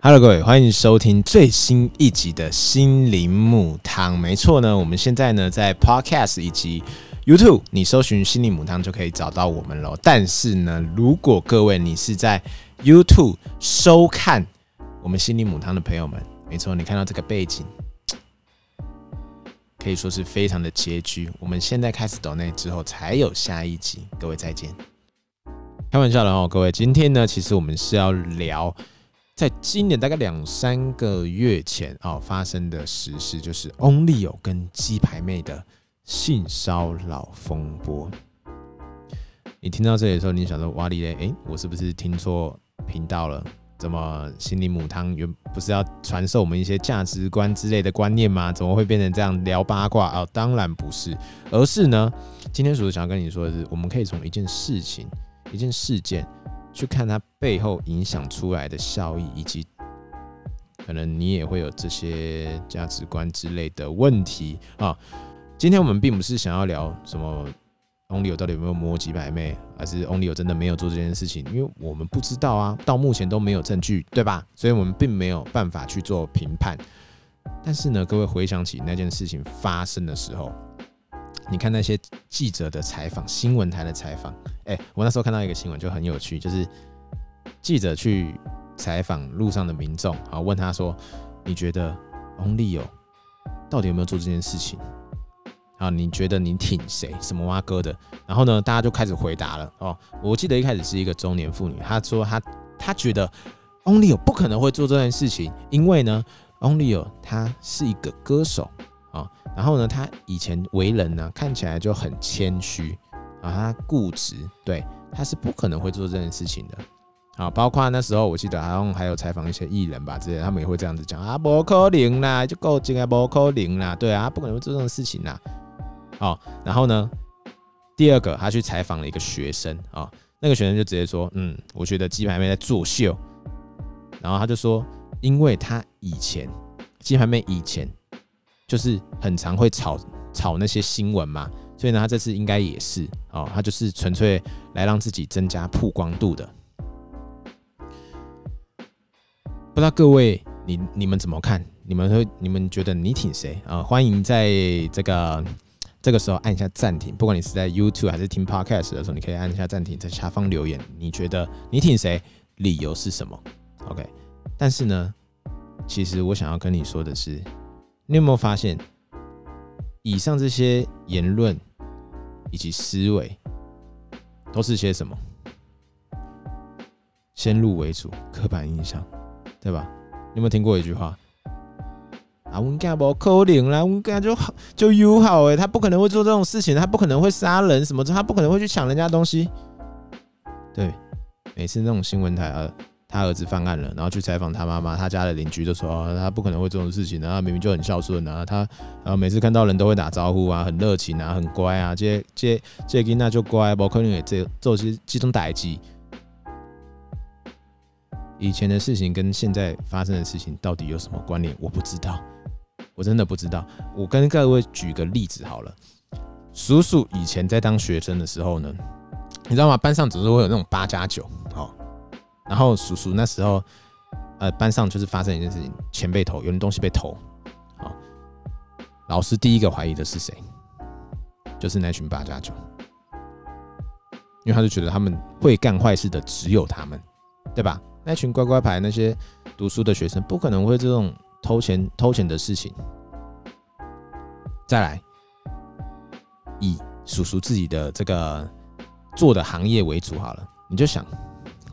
Hello，各位，欢迎收听最新一集的心灵母汤。没错呢，我们现在呢在 Podcast 以及 YouTube，你搜寻心灵母汤就可以找到我们喽。但是呢，如果各位你是在 YouTube 收看我们心灵母汤的朋友们，没错，你看到这个背景，可以说是非常的拮据。我们现在开始抖内之后才有下一集，各位再见。开玩笑的哦，各位，今天呢，其实我们是要聊。在今年大概两三个月前哦发生的实事，就是 Only 有跟鸡排妹的性骚扰风波。你听到这里的时候，你想说哇哩嘞，哎，我是不是听错频道了？怎么心灵母汤原不是要传授我们一些价值观之类的观念吗？怎么会变成这样聊八卦哦，当然不是，而是呢，今天叔叔想要跟你说的是，我们可以从一件事情、一件事件。去看它背后影响出来的效益，以及可能你也会有这些价值观之类的问题啊。今天我们并不是想要聊什么 Only 有到底有没有摸几百妹，还是 Only 有真的没有做这件事情，因为我们不知道啊，到目前都没有证据，对吧？所以我们并没有办法去做评判。但是呢，各位回想起那件事情发生的时候。你看那些记者的采访，新闻台的采访，哎，我那时候看到一个新闻就很有趣，就是记者去采访路上的民众，啊，问他说：“你觉得翁立友到底有没有做这件事情？啊，你觉得你挺谁？什么蛙哥的？”然后呢，大家就开始回答了。哦，我记得一开始是一个中年妇女，她说她她觉得翁立友不可能会做这件事情，因为呢，翁立友他是一个歌手啊。然后呢，他以前为人呢，看起来就很谦虚啊，他固执，对，他是不可能会做这件事情的。啊，包括那时候我记得好像还有采访一些艺人吧，之类，他们也会这样子讲啊，不可能啦，就够进来不可能啦，对啊，不可能会做这种事情啦。好，然后呢，第二个他去采访了一个学生啊，那个学生就直接说，嗯，我觉得鸡排妹在作秀。然后他就说，因为他以前鸡排妹以前。就是很常会炒炒那些新闻嘛，所以呢，他这次应该也是哦，他就是纯粹来让自己增加曝光度的。不知道各位你你们怎么看？你们会你们觉得你挺谁啊？欢迎在这个这个时候按一下暂停，不管你是在 YouTube 还是听 Podcast 的时候，你可以按一下暂停，在下方留言，你觉得你挺谁？理由是什么？OK？但是呢，其实我想要跟你说的是。你有没有发现，以上这些言论以及思维，都是些什么？先入为主、刻板印象，对吧？你有没有听过一句话？啊，温家不可能啦，温家就好就友好哎，他不可能会做这种事情，他不可能会杀人什么，他不可能会去抢人家东西。对，每次那种新闻台啊。他儿子犯案了，然后去采访他妈妈，他家的邻居就说：“他不可能会这种事情的，他明明就很孝顺啊，他然后每次看到人都会打招呼啊，很热情啊，很乖啊，这这这囡那就乖，不可能也这做些这种歹机。以前的事情跟现在发生的事情到底有什么关联？我不知道，我真的不知道。我跟各位举个例子好了，叔叔以前在当学生的时候呢，你知道吗？班上总是会有那种八加九，哦。然后叔叔那时候，呃，班上就是发生一件事情，钱被偷，有人东西被偷，好，老师第一个怀疑的是谁？就是那群八加九，因为他就觉得他们会干坏事的只有他们，对吧？那群乖乖牌那些读书的学生不可能会这种偷钱偷钱的事情。再来，以叔叔自己的这个做的行业为主好了，你就想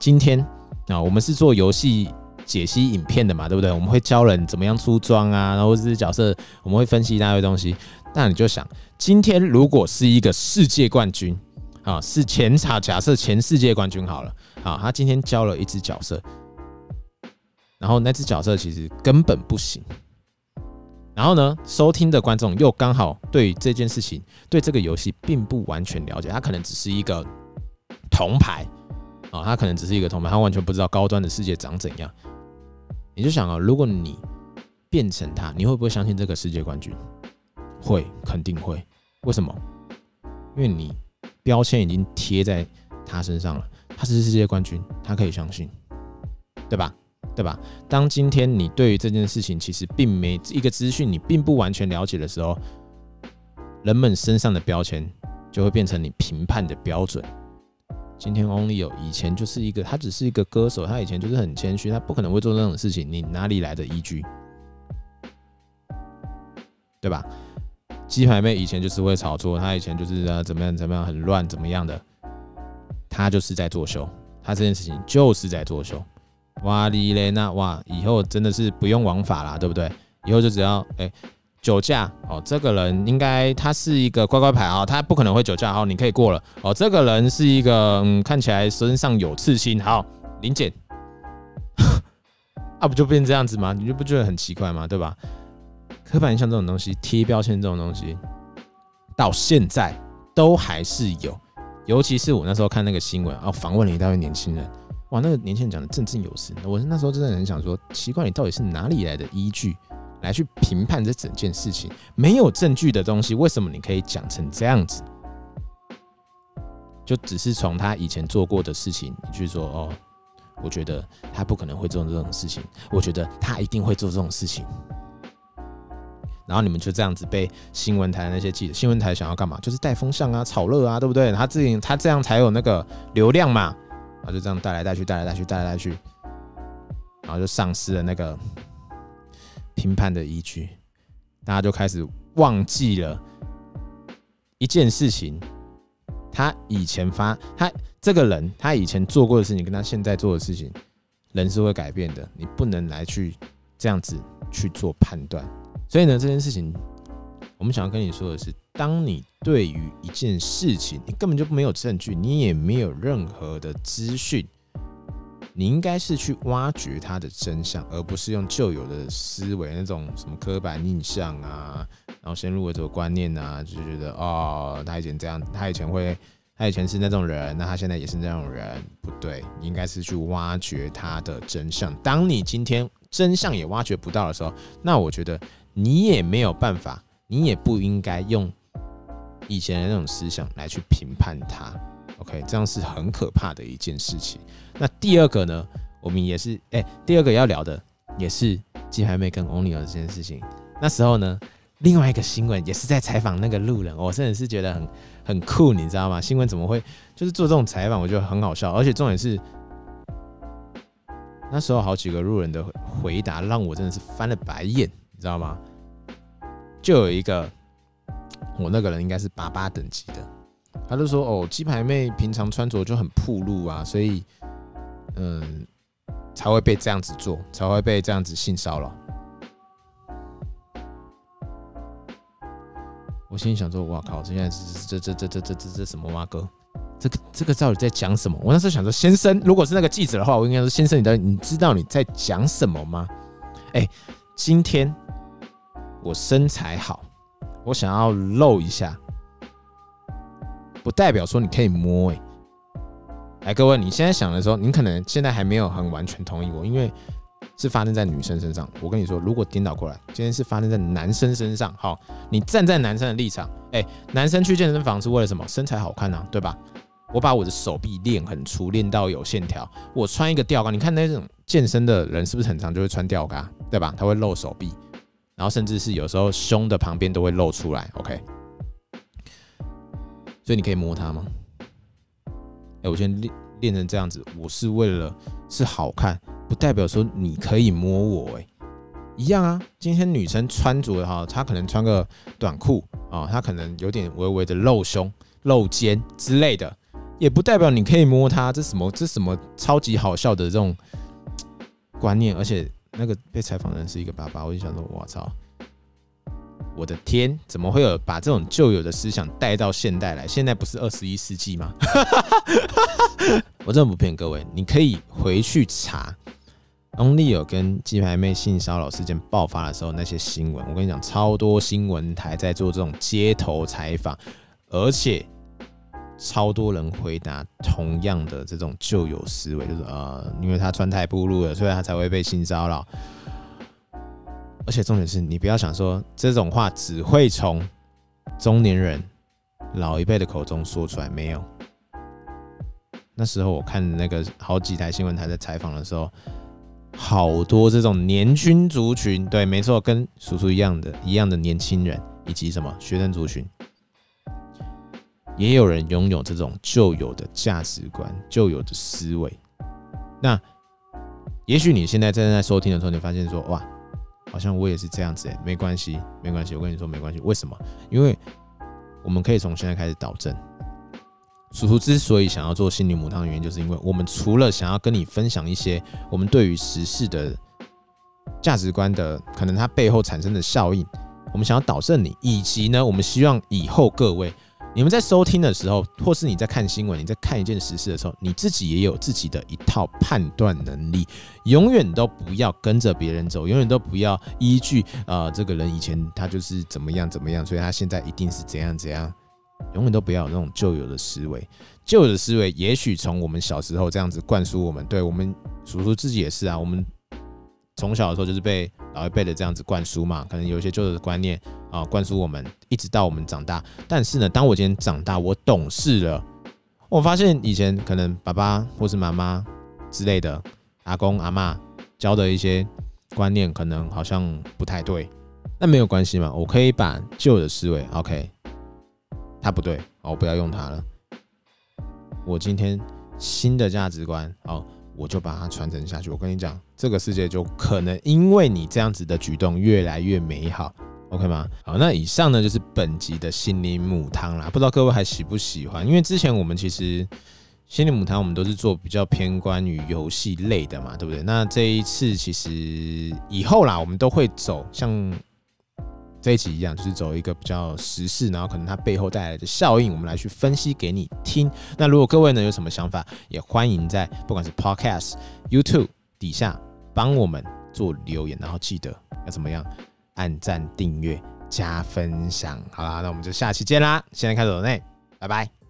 今天。啊，我们是做游戏解析影片的嘛，对不对？我们会教人怎么样出装啊，然后这些角色，我们会分析一大堆东西。那你就想，今天如果是一个世界冠军啊，是前场假设前世界冠军好了，好，他今天教了一只角色，然后那只角色其实根本不行，然后呢，收听的观众又刚好对这件事情、对这个游戏并不完全了解，他可能只是一个铜牌。啊，他可能只是一个铜牌，他完全不知道高端的世界长怎样。你就想啊，如果你变成他，你会不会相信这个世界冠军？会，肯定会。为什么？因为你标签已经贴在他身上了，他是世界冠军，他可以相信，对吧？对吧？当今天你对于这件事情其实并没一个资讯，你并不完全了解的时候，人们身上的标签就会变成你评判的标准。今天 Only 有以前就是一个，他只是一个歌手，他以前就是很谦虚，他不可能会做这种事情，你哪里来的依据？对吧？鸡排妹以前就是会炒作，她以前就是呃怎么样怎么样很乱怎么样的，她就是在作秀，她这件事情就是在作秀。哇哩嘞，那哇以后真的是不用王法啦，对不对？以后就只要哎酒驾哦，这个人应该他是一个乖乖牌啊，他不可能会酒驾，好，你可以过了哦。这个人是一个嗯看起来身上有刺青，好零检，啊不就变这样子吗？你就不觉得很奇怪吗？对吧？刻板印象这种东西，贴标签这种东西，到现在都还是有。尤其是我那时候看那个新闻啊，访问了一大堆年轻人，哇，那个年轻人讲的振振有词。我那时候真的很想说，奇怪，你到底是哪里来的依据来去评判这整件事情？没有证据的东西，为什么你可以讲成这样子？就只是从他以前做过的事情，你去说哦，我觉得他不可能会做这种事情，我觉得他一定会做这种事情。然后你们就这样子被新闻台那些记者，新闻台想要干嘛？就是带风向啊，炒热啊，对不对？他自己他这样才有那个流量嘛，然后就这样带来带去，带来带去，带来带去，然后就丧失了那个评判的依据，大家就开始忘记了一件事情，他以前发他这个人他以前做过的事情，跟他现在做的事情，人是会改变的，你不能来去这样子去做判断。所以呢，这件事情，我们想要跟你说的是，当你对于一件事情，你根本就没有证据，你也没有任何的资讯，你应该是去挖掘它的真相，而不是用旧有的思维那种什么刻板印象啊，然后先入为主的观念啊，就觉得哦，他以前这样，他以前会，他以前是那种人，那他现在也是那种人，不对，你应该是去挖掘他的真相。当你今天真相也挖掘不到的时候，那我觉得。你也没有办法，你也不应该用以前的那种思想来去评判他，OK？这样是很可怕的一件事情。那第二个呢，我们也是，哎，第二个要聊的也是鸡排妹跟 Only 这件事情。那时候呢，另外一个新闻也是在采访那个路人，我真的是觉得很很酷，你知道吗？新闻怎么会就是做这种采访？我觉得很好笑，而且重点是那时候好几个路人的回答让我真的是翻了白眼。你知道吗？就有一个，我那个人应该是八八等级的，他就说：“哦，鸡排妹平常穿着就很暴露啊，所以，嗯，才会被这样子做，才会被这样子性骚扰。”我心里想说：“哇靠，这现在是这这这这这这这什么蛙哥？这个这个到底在讲什么？”我那时候想说：“先生，如果是那个记者的话，我应该说先生，你的你知道你在讲什么吗？”哎，今天。我身材好，我想要露一下，不代表说你可以摸诶哎。各位，你现在想的时候，你可能现在还没有很完全同意我，因为是发生在女生身上。我跟你说，如果颠倒过来，今天是发生在男生身上，好，你站在男生的立场，哎，男生去健身房是为了什么？身材好看啊，对吧？我把我的手臂练很粗，练到有线条，我穿一个吊杆，你看那种健身的人是不是很常就会穿吊杆，对吧？他会露手臂。然后甚至是有时候胸的旁边都会露出来，OK。所以你可以摸它吗？哎，我先练练成这样子，我是为了是好看，不代表说你可以摸我，哎，一样啊。今天女生穿着哈，她可能穿个短裤啊，她可能有点微微的露胸、露肩之类的，也不代表你可以摸它。这什么？这什么超级好笑的这种观念，而且。那个被采访的人是一个爸爸，我就想说，我操，我的天，怎么会有把这种旧有的思想带到现代来？现在不是二十一世纪吗？我真的不骗各位，你可以回去查，Only 有跟鸡排妹性骚扰事件爆发的时候那些新闻。我跟你讲，超多新闻台在做这种街头采访，而且。超多人回答同样的这种旧有思维，就是呃，因为他穿太暴露了，所以他才会被性骚扰。而且重点是你不要想说这种话只会从中年人老一辈的口中说出来，没有。那时候我看那个好几台新闻台在采访的时候，好多这种年轻族群，对，没错，跟叔叔一样的一样的年轻人，以及什么学生族群，也有人拥有这种旧有的价值观、旧有的思维。那也许你现在正在收听的时候，你发现说，哇，好像我也是这样子，哎，没关系，没关系，我跟你说没关系，为什么？因为我们可以从现在开始导正。叔叔之所以想要做心灵母汤的原因，就是因为我们除了想要跟你分享一些我们对于时事的价值观的可能它背后产生的效应，我们想要导正你，以及呢，我们希望以后各位你们在收听的时候，或是你在看新闻、你在看一件实事的时候，你自己也有自己的一套判断能力，永远都不要跟着别人走，永远都不要依据呃这个人以前他就是怎么样怎么样，所以他现在一定是怎样怎样。永远都不要有那种旧有的思维，旧有的思维也许从我们小时候这样子灌输我们，对我们叔叔自己也是啊，我们从小的时候就是被老一辈的这样子灌输嘛，可能有一些旧的观念啊灌输我们，一直到我们长大。但是呢，当我今天长大，我懂事了，我发现以前可能爸爸或是妈妈之类的阿公阿妈教的一些观念，可能好像不太对，那没有关系嘛，我可以把旧的思维，OK。他不对，我不要用它了。我今天新的价值观，哦，我就把它传承下去。我跟你讲，这个世界就可能因为你这样子的举动越来越美好，OK 吗？好，那以上呢就是本集的心灵母汤啦。不知道各位还喜不喜欢？因为之前我们其实心灵母汤我们都是做比较偏关于游戏类的嘛，对不对？那这一次其实以后啦，我们都会走像。这一集一样，就是走一个比较时事，然后可能它背后带来的效应，我们来去分析给你听。那如果各位呢有什么想法，也欢迎在不管是 Podcast、YouTube 底下帮我们做留言，然后记得要怎么样按赞、订阅、加分享。好啦，那我们就下期见啦！现在开始内，拜拜。